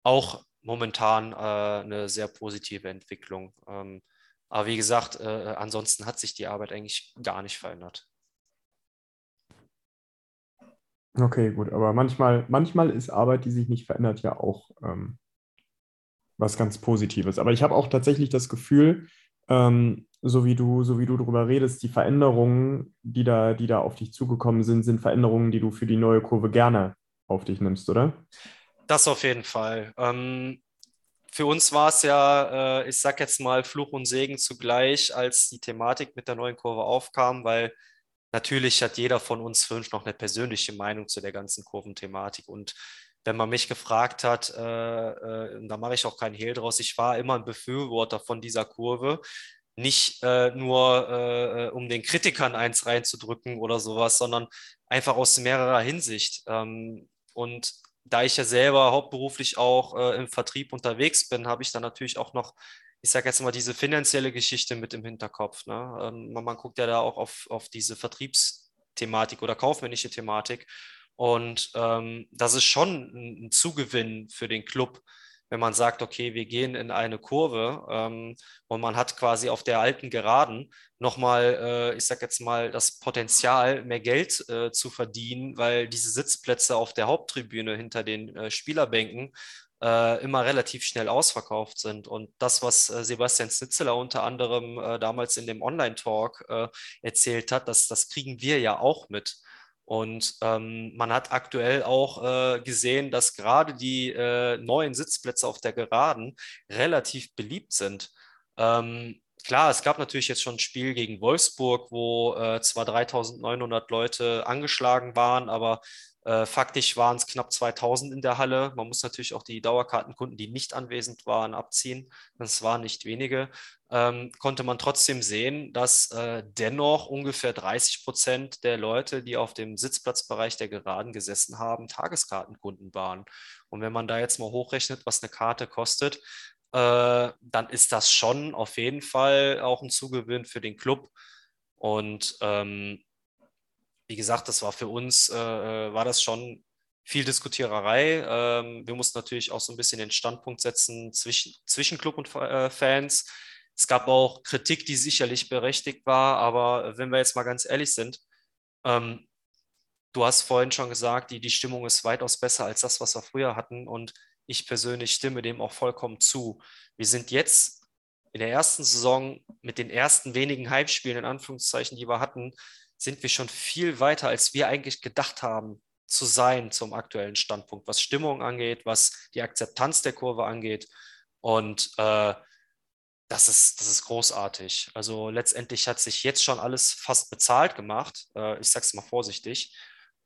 auch momentan äh, eine sehr positive Entwicklung. Ähm, aber wie gesagt, äh, ansonsten hat sich die Arbeit eigentlich gar nicht verändert. Okay, gut, aber manchmal, manchmal ist Arbeit, die sich nicht verändert, ja auch ähm, was ganz Positives. Aber ich habe auch tatsächlich das Gefühl, ähm, so wie du, so wie du darüber redest, die Veränderungen, die da, die da auf dich zugekommen sind, sind Veränderungen, die du für die neue Kurve gerne auf dich nimmst, oder? Das auf jeden Fall. Ähm, für uns war es ja, äh, ich sag jetzt mal, Fluch und Segen zugleich, als die Thematik mit der neuen Kurve aufkam, weil natürlich hat jeder von uns fünf noch eine persönliche Meinung zu der ganzen Kurventhematik. Und wenn man mich gefragt hat, äh, äh, da mache ich auch keinen Hehl draus, ich war immer ein Befürworter von dieser Kurve, nicht äh, nur äh, um den Kritikern eins reinzudrücken oder sowas, sondern einfach aus mehrerer Hinsicht. Ähm, und da ich ja selber hauptberuflich auch äh, im Vertrieb unterwegs bin, habe ich dann natürlich auch noch, ich sage jetzt mal, diese finanzielle Geschichte mit im Hinterkopf. Ne? Ähm, man, man, guckt ja da auch auf, auf diese Vertriebsthematik oder kaufmännische Thematik. Und ähm, das ist schon ein, ein Zugewinn für den Club, wenn man sagt, okay, wir gehen in eine Kurve ähm, und man hat quasi auf der alten Geraden nochmal, äh, ich sag jetzt mal, das Potenzial, mehr Geld äh, zu verdienen, weil diese Sitzplätze auf der Haupttribüne hinter den äh, Spielerbänken äh, immer relativ schnell ausverkauft sind. Und das, was äh, Sebastian Snitzeler unter anderem äh, damals in dem Online-Talk erzählt hat, das, das kriegen wir ja auch mit. Und ähm, man hat aktuell auch äh, gesehen, dass gerade die äh, neuen Sitzplätze auf der Geraden relativ beliebt sind. Ähm, klar, es gab natürlich jetzt schon ein Spiel gegen Wolfsburg, wo äh, zwar 3900 Leute angeschlagen waren, aber faktisch waren es knapp 2000 in der Halle. Man muss natürlich auch die Dauerkartenkunden, die nicht anwesend waren, abziehen. Das waren nicht wenige. Ähm, konnte man trotzdem sehen, dass äh, dennoch ungefähr 30 Prozent der Leute, die auf dem Sitzplatzbereich der Geraden gesessen haben, Tageskartenkunden waren. Und wenn man da jetzt mal hochrechnet, was eine Karte kostet, äh, dann ist das schon auf jeden Fall auch ein Zugewinn für den Club. Und ähm, wie gesagt, das war für uns, äh, äh, war das schon viel Diskutiererei. Ähm, wir mussten natürlich auch so ein bisschen den Standpunkt setzen zwischen, zwischen Club und äh, Fans. Es gab auch Kritik, die sicherlich berechtigt war, aber wenn wir jetzt mal ganz ehrlich sind, ähm, du hast vorhin schon gesagt, die, die Stimmung ist weitaus besser als das, was wir früher hatten und ich persönlich stimme dem auch vollkommen zu. Wir sind jetzt in der ersten Saison mit den ersten wenigen Heimspielen, in Anführungszeichen, die wir hatten, sind wir schon viel weiter, als wir eigentlich gedacht haben zu sein zum aktuellen Standpunkt, was Stimmung angeht, was die Akzeptanz der Kurve angeht. Und äh, das, ist, das ist großartig. Also letztendlich hat sich jetzt schon alles fast bezahlt gemacht. Äh, ich sage es mal vorsichtig.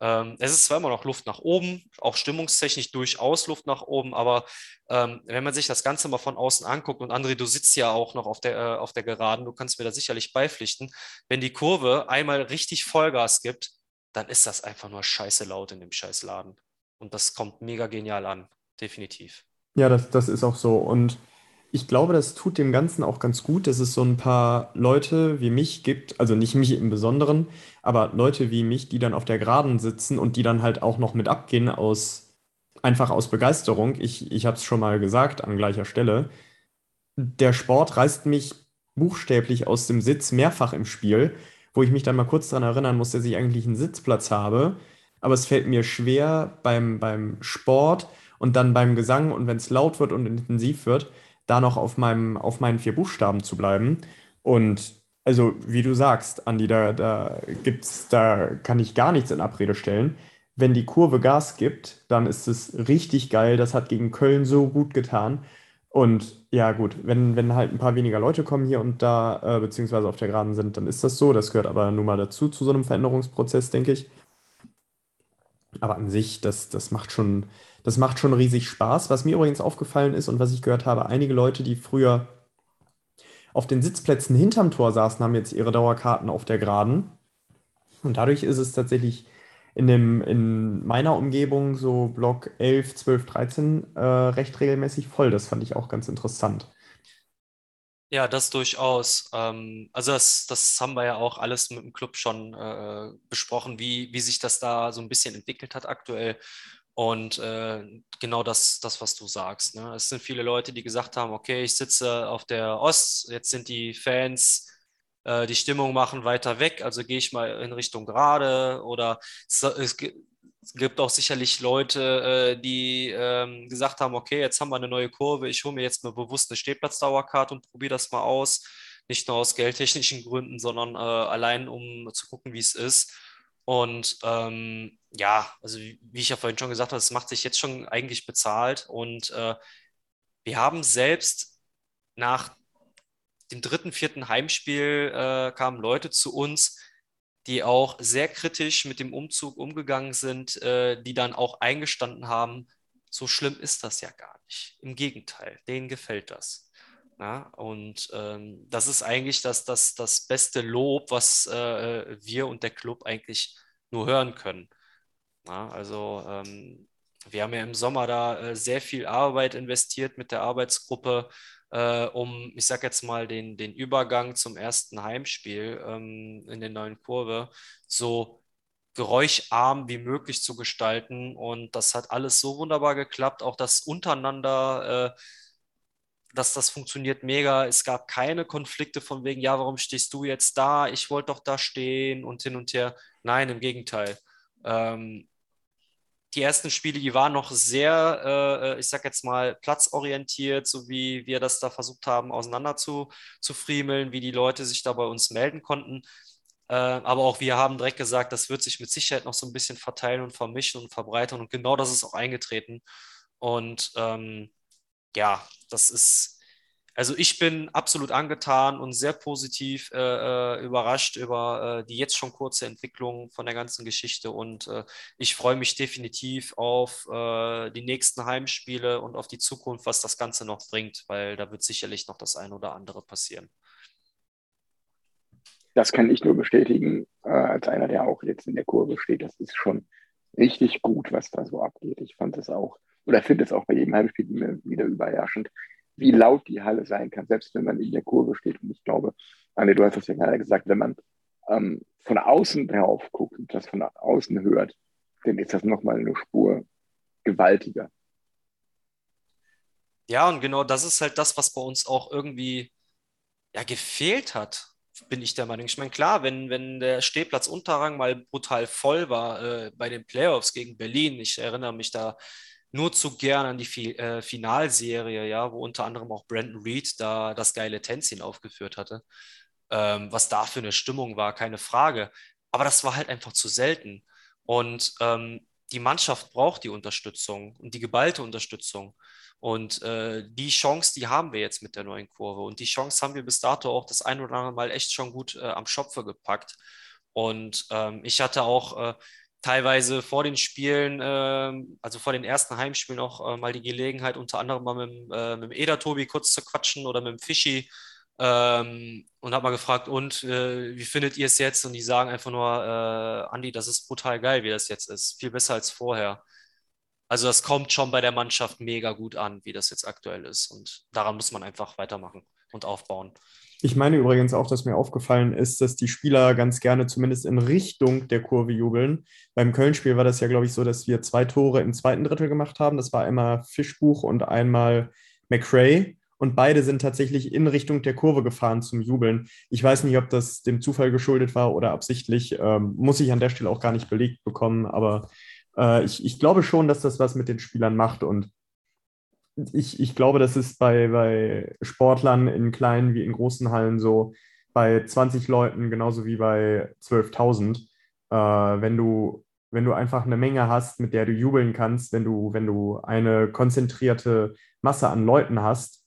Ähm, es ist zwar immer noch Luft nach oben, auch stimmungstechnisch durchaus Luft nach oben, aber ähm, wenn man sich das Ganze mal von außen anguckt, und André, du sitzt ja auch noch auf der, äh, auf der Geraden, du kannst mir da sicherlich beipflichten, wenn die Kurve einmal richtig Vollgas gibt, dann ist das einfach nur scheiße laut in dem scheiß Laden. Und das kommt mega genial an, definitiv. Ja, das, das ist auch so. Und ich glaube, das tut dem Ganzen auch ganz gut, dass es so ein paar Leute wie mich gibt, also nicht mich im Besonderen, aber Leute wie mich, die dann auf der Geraden sitzen und die dann halt auch noch mit abgehen aus einfach aus Begeisterung. Ich, ich habe es schon mal gesagt an gleicher Stelle. Der Sport reißt mich buchstäblich aus dem Sitz mehrfach im Spiel, wo ich mich dann mal kurz daran erinnern muss, dass ich eigentlich einen Sitzplatz habe. Aber es fällt mir schwer beim, beim Sport und dann beim Gesang und wenn es laut wird und intensiv wird, da noch auf, meinem, auf meinen vier Buchstaben zu bleiben. Und also, wie du sagst, Andi, da, da gibt's, da kann ich gar nichts in Abrede stellen. Wenn die Kurve Gas gibt, dann ist es richtig geil. Das hat gegen Köln so gut getan. Und ja, gut, wenn, wenn halt ein paar weniger Leute kommen hier und da, äh, beziehungsweise auf der Geraden sind, dann ist das so. Das gehört aber nun mal dazu, zu so einem Veränderungsprozess, denke ich. Aber an sich, das, das macht schon, das macht schon riesig Spaß. Was mir übrigens aufgefallen ist und was ich gehört habe, einige Leute, die früher auf den Sitzplätzen hinterm Tor saßen, haben jetzt ihre Dauerkarten auf der Geraden. Und dadurch ist es tatsächlich in, dem, in meiner Umgebung, so Block 11, 12, 13, äh, recht regelmäßig voll. Das fand ich auch ganz interessant. Ja, das durchaus. Ähm, also das, das haben wir ja auch alles mit dem Club schon äh, besprochen, wie, wie sich das da so ein bisschen entwickelt hat aktuell. Und äh, genau das, das, was du sagst. Ne? Es sind viele Leute, die gesagt haben, okay, ich sitze auf der Ost, jetzt sind die Fans, äh, die Stimmung machen weiter weg, also gehe ich mal in Richtung Gerade oder es, es gibt auch sicherlich Leute, äh, die ähm, gesagt haben, okay, jetzt haben wir eine neue Kurve, ich hole mir jetzt mal bewusst eine Stehplatzdauerkarte und probiere das mal aus. Nicht nur aus geldtechnischen Gründen, sondern äh, allein, um zu gucken, wie es ist. Und ähm, ja, also wie, ich ja vorhin schon gesagt habe, es macht sich jetzt schon eigentlich bezahlt. Und äh, wir haben selbst nach dem dritten, vierten Heimspiel äh, kamen Leute zu uns, die auch sehr kritisch mit dem Umzug umgegangen sind, äh, die dann auch eingestanden haben, so schlimm ist das ja gar nicht. Im Gegenteil, denen gefällt das. Ja, und ähm, das ist eigentlich das, das, das beste Lob, was äh, wir und der Club eigentlich nur hören können. Ja, also ähm, wir haben ja im Sommer da äh, sehr viel Arbeit investiert mit der Arbeitsgruppe, äh, um, ich sag jetzt mal, den, den Übergang zum ersten Heimspiel ähm, in der neuen Kurve so geräuscharm wie möglich zu gestalten. Und das hat alles so wunderbar geklappt, auch das untereinander. Äh, dass das funktioniert mega. Es gab keine Konflikte von wegen, ja, warum stehst du jetzt da? Ich wollte doch da stehen und hin und her. Nein, im Gegenteil. Ähm, die ersten Spiele, die waren noch sehr, äh, ich sag jetzt mal, platzorientiert, so wie wir das da versucht haben, auseinander zu, zu friemeln, wie die Leute sich da bei uns melden konnten. Äh, aber auch wir haben direkt gesagt, das wird sich mit Sicherheit noch so ein bisschen verteilen und vermischen und verbreitern. Und genau das ist auch eingetreten. Und ähm, ja, das ist, also ich bin absolut angetan und sehr positiv äh, äh, überrascht über äh, die jetzt schon kurze Entwicklung von der ganzen Geschichte und äh, ich freue mich definitiv auf äh, die nächsten Heimspiele und auf die Zukunft, was das Ganze noch bringt, weil da wird sicherlich noch das ein oder andere passieren. Das kann ich nur bestätigen, äh, als einer, der auch jetzt in der Kurve steht. Das ist schon richtig gut, was da so abgeht. Ich fand es auch oder finde es auch bei jedem Heimspiel wieder überraschend, wie laut die Halle sein kann, selbst wenn man in der Kurve steht. Und ich glaube, Anne, du hast es ja gerade gesagt, wenn man ähm, von außen drauf guckt und das von außen hört, dann ist das nochmal eine Spur gewaltiger. Ja, und genau das ist halt das, was bei uns auch irgendwie ja, gefehlt hat, bin ich der Meinung. Ich meine, klar, wenn, wenn der Stehplatz Unterrang mal brutal voll war äh, bei den Playoffs gegen Berlin, ich erinnere mich da nur zu gern an die Fi äh, Finalserie, ja, wo unter anderem auch Brandon Reed da das geile Tänzchen aufgeführt hatte. Ähm, was da für eine Stimmung war, keine Frage. Aber das war halt einfach zu selten. Und ähm, die Mannschaft braucht die Unterstützung und die geballte Unterstützung. Und äh, die Chance, die haben wir jetzt mit der neuen Kurve. Und die Chance haben wir bis dato auch das ein oder andere Mal echt schon gut äh, am Schopfe gepackt. Und ähm, ich hatte auch äh, teilweise vor den Spielen, äh, also vor den ersten Heimspielen auch äh, mal die Gelegenheit, unter anderem mal mit, äh, mit dem Eder Tobi kurz zu quatschen oder mit dem Fischi ähm, und habe mal gefragt, und äh, wie findet ihr es jetzt? Und die sagen einfach nur, äh, Andi, das ist brutal geil, wie das jetzt ist. Viel besser als vorher. Also das kommt schon bei der Mannschaft mega gut an, wie das jetzt aktuell ist. Und daran muss man einfach weitermachen und aufbauen. Ich meine übrigens auch, dass mir aufgefallen ist, dass die Spieler ganz gerne zumindest in Richtung der Kurve jubeln. Beim Köln-Spiel war das ja, glaube ich, so, dass wir zwei Tore im zweiten Drittel gemacht haben. Das war einmal Fischbuch und einmal McRae. Und beide sind tatsächlich in Richtung der Kurve gefahren zum Jubeln. Ich weiß nicht, ob das dem Zufall geschuldet war oder absichtlich. Ähm, muss ich an der Stelle auch gar nicht belegt bekommen. Aber äh, ich, ich glaube schon, dass das was mit den Spielern macht. Und ich, ich glaube, das ist bei, bei Sportlern in kleinen wie in großen Hallen so, bei 20 Leuten genauso wie bei 12.000. Äh, wenn, du, wenn du einfach eine Menge hast, mit der du jubeln kannst, wenn du, wenn du eine konzentrierte Masse an Leuten hast,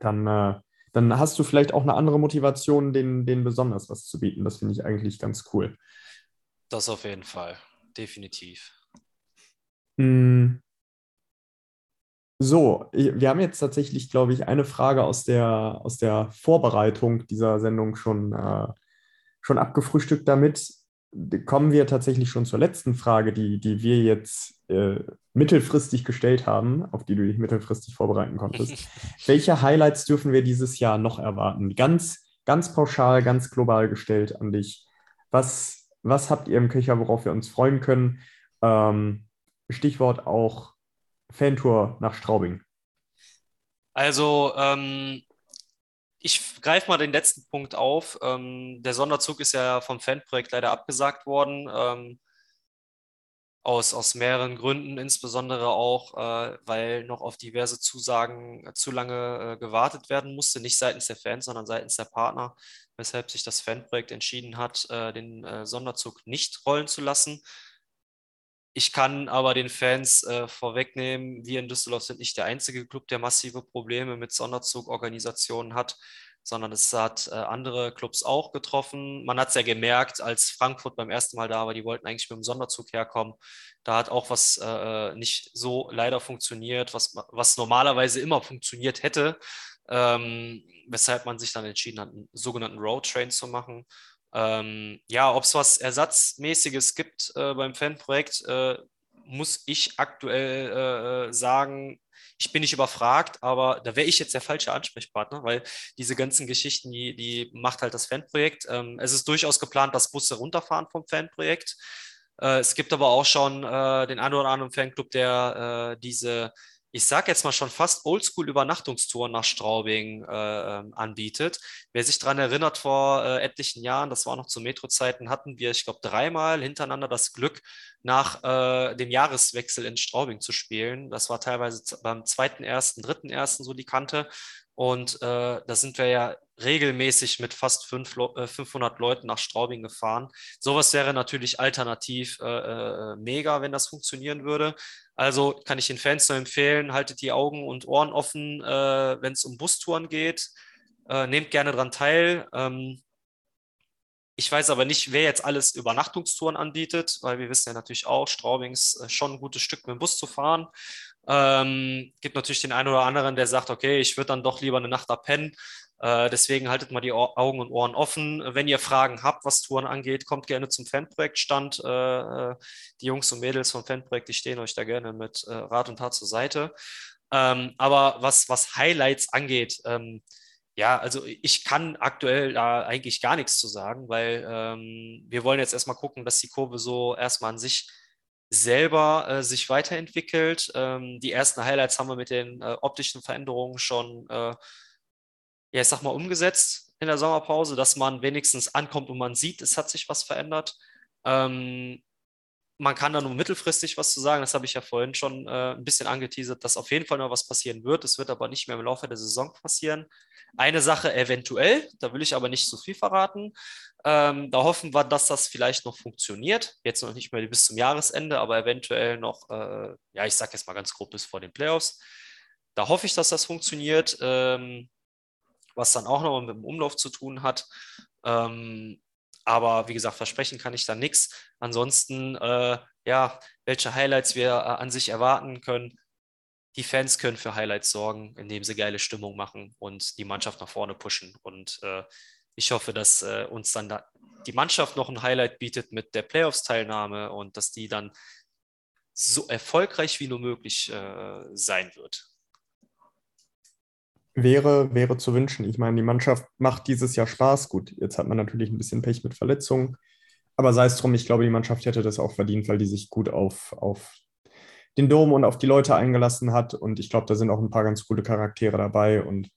dann, äh, dann hast du vielleicht auch eine andere Motivation, denen, denen besonders was zu bieten. Das finde ich eigentlich ganz cool. Das auf jeden Fall, definitiv. Mm. So, wir haben jetzt tatsächlich, glaube ich, eine Frage aus der, aus der Vorbereitung dieser Sendung schon, äh, schon abgefrühstückt damit. Kommen wir tatsächlich schon zur letzten Frage, die, die wir jetzt äh, mittelfristig gestellt haben, auf die du dich mittelfristig vorbereiten konntest. Welche Highlights dürfen wir dieses Jahr noch erwarten? Ganz, ganz pauschal, ganz global gestellt an dich. Was, was habt ihr im Köcher, worauf wir uns freuen können? Ähm, Stichwort auch Fantour nach Straubing? Also, ähm, ich greife mal den letzten Punkt auf. Ähm, der Sonderzug ist ja vom Fanprojekt leider abgesagt worden. Ähm, aus, aus mehreren Gründen, insbesondere auch, äh, weil noch auf diverse Zusagen äh, zu lange äh, gewartet werden musste, nicht seitens der Fans, sondern seitens der Partner, weshalb sich das Fanprojekt entschieden hat, äh, den äh, Sonderzug nicht rollen zu lassen. Ich kann aber den Fans äh, vorwegnehmen, wir in Düsseldorf sind nicht der einzige Club, der massive Probleme mit Sonderzugorganisationen hat, sondern es hat äh, andere Clubs auch getroffen. Man hat es ja gemerkt, als Frankfurt beim ersten Mal da war, die wollten eigentlich mit dem Sonderzug herkommen. Da hat auch was äh, nicht so leider funktioniert, was, was normalerweise immer funktioniert hätte. ähm, weshalb man sich dann entschieden hat, einen sogenannten Roadtrain zu machen. Ähm, ja, ob es was Ersatzmäßiges gibt äh, beim Fanprojekt, äh, muss ich aktuell äh, sagen, ich bin nicht überfragt, aber da wäre ich jetzt der falsche Ansprechpartner, weil diese ganzen Geschichten, die, die macht halt das Fanprojekt. Ähm, es ist durchaus geplant, dass Busse runterfahren vom Fanprojekt. Äh, es gibt aber auch schon äh, den einen oder anderen Fanclub, der äh, diese ich sage jetzt mal schon fast Oldschool-Übernachtungstouren nach Straubing äh, ähm, anbietet. Wer sich daran erinnert, vor äh, etlichen Jahren, das war noch zu Metro-Zeiten, hatten wir, ich glaube, dreimal hintereinander das Glück, nach äh, dem Jahreswechsel in Straubing zu spielen. Das war teilweise beim zweiten, ersten, dritten, ersten so die Kante. Und äh, da sind wir ja regelmäßig mit fast fünf, 500 äh, Leuten nach Straubing gefahren. Sowas wäre natürlich alternativ äh, äh, mega, wenn das funktionieren würde. Also kann ich den Fans nur empfehlen, haltet die Augen und Ohren offen, äh, wenn es um Bustouren geht. Äh, nehmt gerne daran teil. Ähm, ich weiß aber nicht, wer jetzt alles Übernachtungstouren anbietet, weil wir wissen ja natürlich auch, Straubing ist schon ein gutes Stück mit dem Bus zu fahren. Ähm, gibt natürlich den einen oder anderen, der sagt, okay, ich würde dann doch lieber eine Nacht da pennen. Äh, deswegen haltet mal die Augen und Ohren offen. Wenn ihr Fragen habt, was Touren angeht, kommt gerne zum Fanprojektstand. Äh, äh, die Jungs und Mädels vom Fanprojekt, die stehen euch da gerne mit äh, Rat und Tat zur Seite. Ähm, aber was, was Highlights angeht, ähm, ja, also ich kann aktuell da eigentlich gar nichts zu sagen, weil ähm, wir wollen jetzt erstmal gucken, dass die Kurve so erstmal an sich selber äh, sich weiterentwickelt. Ähm, die ersten Highlights haben wir mit den äh, optischen Veränderungen schon, äh, ja, ich sag mal, umgesetzt in der Sommerpause, dass man wenigstens ankommt und man sieht, es hat sich was verändert. Ähm, man kann da nur mittelfristig was zu sagen, das habe ich ja vorhin schon äh, ein bisschen angeteasert, dass auf jeden Fall noch was passieren wird. Es wird aber nicht mehr im Laufe der Saison passieren. Eine Sache eventuell, da will ich aber nicht zu viel verraten. Ähm, da hoffen wir, dass das vielleicht noch funktioniert. Jetzt noch nicht mehr bis zum Jahresende, aber eventuell noch, äh, ja, ich sage jetzt mal ganz grob bis vor den Playoffs. Da hoffe ich, dass das funktioniert, ähm, was dann auch noch mit dem Umlauf zu tun hat. Ähm, aber wie gesagt, versprechen kann ich da nichts. Ansonsten, äh, ja, welche Highlights wir äh, an sich erwarten können, die Fans können für Highlights sorgen, indem sie geile Stimmung machen und die Mannschaft nach vorne pushen. Und äh, ich hoffe, dass äh, uns dann da die Mannschaft noch ein Highlight bietet mit der Playoffs-Teilnahme und dass die dann so erfolgreich wie nur möglich äh, sein wird. Wäre, wäre zu wünschen. Ich meine, die Mannschaft macht dieses Jahr Spaß. Gut, jetzt hat man natürlich ein bisschen Pech mit Verletzungen. Aber sei es drum, ich glaube, die Mannschaft hätte das auch verdient, weil die sich gut auf, auf den Dom und auf die Leute eingelassen hat. Und ich glaube, da sind auch ein paar ganz coole Charaktere dabei. Und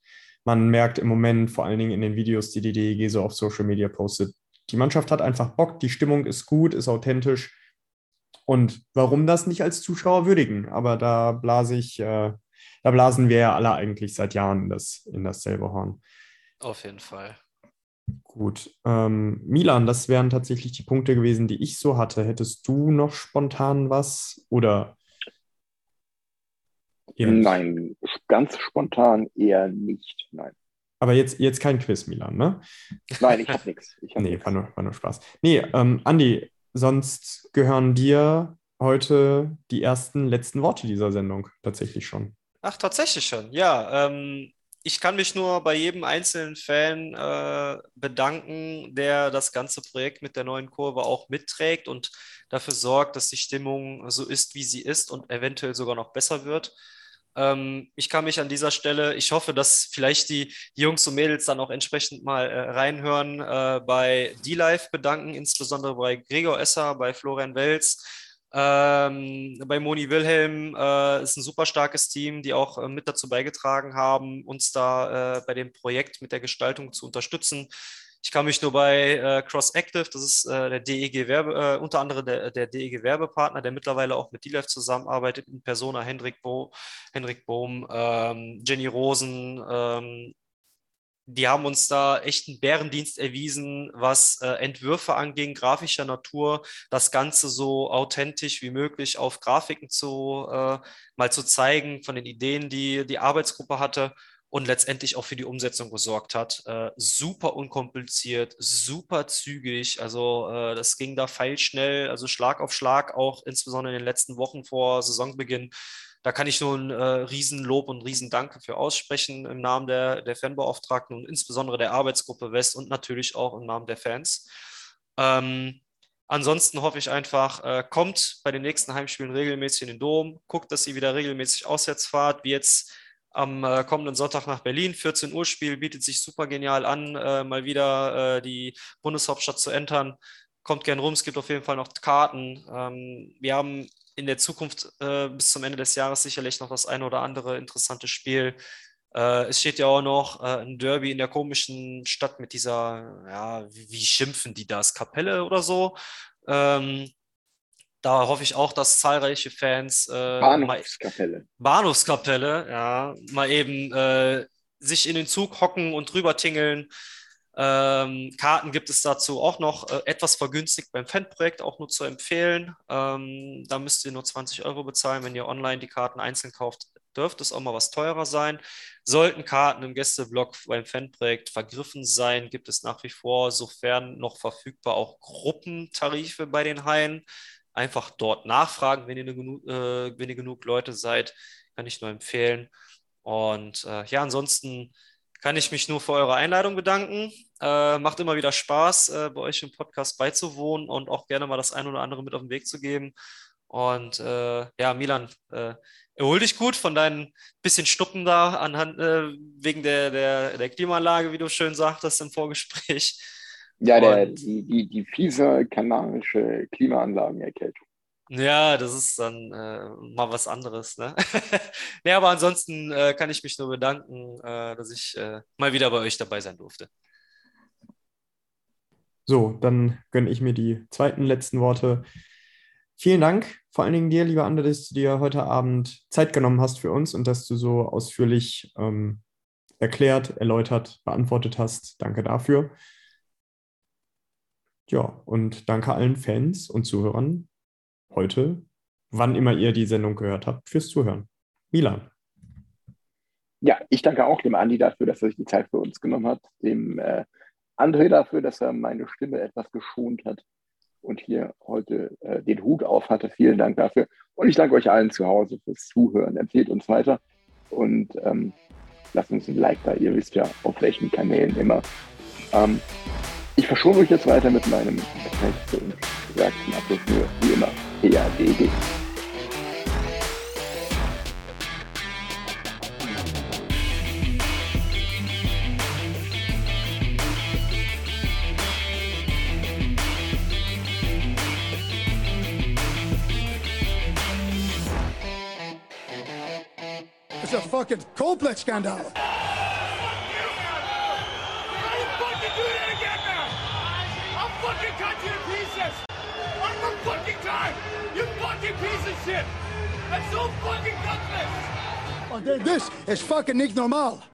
man merkt im Moment, vor allen Dingen in den Videos, die die DEG so auf Social Media postet, die Mannschaft hat einfach Bock, die Stimmung ist gut, ist authentisch. Und warum das nicht als Zuschauer würdigen? Aber da blase ich, äh, da blasen wir ja alle eigentlich seit Jahren in das, in dasselbe Horn. Auf jeden Fall. Gut. Ähm, Milan, das wären tatsächlich die Punkte gewesen, die ich so hatte. Hättest du noch spontan was? Oder Nein, ganz spontan eher nicht. Nein. Aber jetzt, jetzt kein Quiz, Milan, ne? Nein, ich habe nichts. Hab nee, War, nur, war nur Spaß. Nee, ähm, Andi, sonst gehören dir heute die ersten, letzten Worte dieser Sendung tatsächlich schon. Ach, tatsächlich schon, ja. Ähm, ich kann mich nur bei jedem einzelnen Fan äh, bedanken, der das ganze Projekt mit der neuen Kurve auch mitträgt und dafür sorgt, dass die Stimmung so ist, wie sie ist und eventuell sogar noch besser wird. Ähm, ich kann mich an dieser Stelle, ich hoffe, dass vielleicht die, Jungs und Mädels dann auch entsprechend mal äh, reinhören, äh, bei D-Live bedanken, insbesondere bei Gregor Esser, bei Florian Welz, ähm, bei Moni Wilhelm äh, ist ein super starkes Team, die auch äh, mit dazu beigetragen haben, uns da äh, bei dem Projekt mit der Gestaltung zu unterstützen. Ich kann mich nur bei äh, Cross Active, das ist äh, der DEG Werbe, äh, unter anderem der, der DEG Werbepartner, der mittlerweile auch mit DLF zusammenarbeitet, in Persona Hendrik, Bo, Hendrik Bohm, ähm, Jenny Rosen, ähm, die haben uns da echt einen Bärendienst erwiesen, was äh, Entwürfe anging, grafischer Natur, das Ganze so authentisch wie möglich auf Grafiken zu äh, mal zu zeigen von den Ideen, die die Arbeitsgruppe hatte und letztendlich auch für die Umsetzung gesorgt hat. Äh, super unkompliziert, super zügig. Also äh, das ging da feilschnell, also Schlag auf Schlag, auch insbesondere in den letzten Wochen vor Saisonbeginn. da kann ich nur ein äh, Riesenlob und Riesendanke für aussprechen im Namen der, der Fanbeauftragten und insbesondere der Arbeitsgruppe West und natürlich auch im Namen der Fans. Ähm, ansonsten hoffe ich einfach, äh, kommt bei den nächsten Heimspielen regelmäßig in den Dom, guckt, dass ihr wieder regelmäßig auswärts fahrt, wie jetzt am äh, kommenden Sonntag nach Berlin. 14 Uhr Spiel bietet sich super genial an, äh, mal wieder äh, die Bundeshauptstadt zu entern. Kommt gern rum, es gibt auf jeden Fall noch Karten. Ähm, wir haben in der Zukunft äh, bis zum Ende des Jahres sicherlich noch das eine oder andere interessante Spiel. Äh, es steht ja auch noch äh, ein Derby in der komischen Stadt mit dieser, ja, wie, wie schimpfen die das? Kapelle oder so. Ähm, da hoffe ich auch, dass zahlreiche Fans äh, Bahnhofskapelle. Bahnhofskapelle, ja, mal eben äh, sich in den Zug hocken und drüber tingeln. Ähm, Karten gibt es dazu auch noch äh, etwas vergünstigt beim Fanprojekt, auch nur zu empfehlen. Ähm, da müsst ihr nur 20 Euro bezahlen. Wenn ihr online die Karten einzeln kauft, dürfte es auch mal was teurer sein. Sollten Karten im Gästeblock beim Fanprojekt vergriffen sein, gibt es nach wie vor, sofern noch verfügbar, auch Gruppentarife bei den Haien einfach dort nachfragen, wenn ihr, genug, äh, wenn ihr genug Leute seid. Kann ich nur empfehlen. Und äh, ja, ansonsten kann ich mich nur für eure Einladung bedanken. Äh, macht immer wieder Spaß, äh, bei euch im Podcast beizuwohnen und auch gerne mal das ein oder andere mit auf den Weg zu geben. Und äh, ja, Milan, äh, erhol dich gut von deinen bisschen Stuppen da anhand, wegen der, der, der Klimaanlage, wie du schön sagtest im Vorgespräch. Ja, der, die, die, die fiese kanarische Klimaanlagenerkältung. Ja, das ist dann äh, mal was anderes. Ne? nee, aber ansonsten äh, kann ich mich nur bedanken, äh, dass ich äh, mal wieder bei euch dabei sein durfte. So, dann gönne ich mir die zweiten letzten Worte. Vielen Dank, vor allen Dingen dir, lieber Ander, dass du dir heute Abend Zeit genommen hast für uns und dass du so ausführlich ähm, erklärt, erläutert, beantwortet hast. Danke dafür. Ja, und danke allen Fans und Zuhörern heute, wann immer ihr die Sendung gehört habt, fürs Zuhören. Milan. Ja, ich danke auch dem Andi dafür, dass er sich die Zeit für uns genommen hat, dem äh, André dafür, dass er meine Stimme etwas geschont hat und hier heute äh, den Hut auf hatte. Vielen Dank dafür. Und ich danke euch allen zu Hause fürs Zuhören. Empfehlt uns weiter und ähm, lasst uns ein Like da. Ihr wisst ja, auf welchen Kanälen immer. Ähm, ich verschone euch jetzt weiter mit meinem sage zum Abschluss wie immer PADG. It's a fucking Coldplay-Skandal. Shit. That's so fucking gutless. Und das ist fucking nicht normal.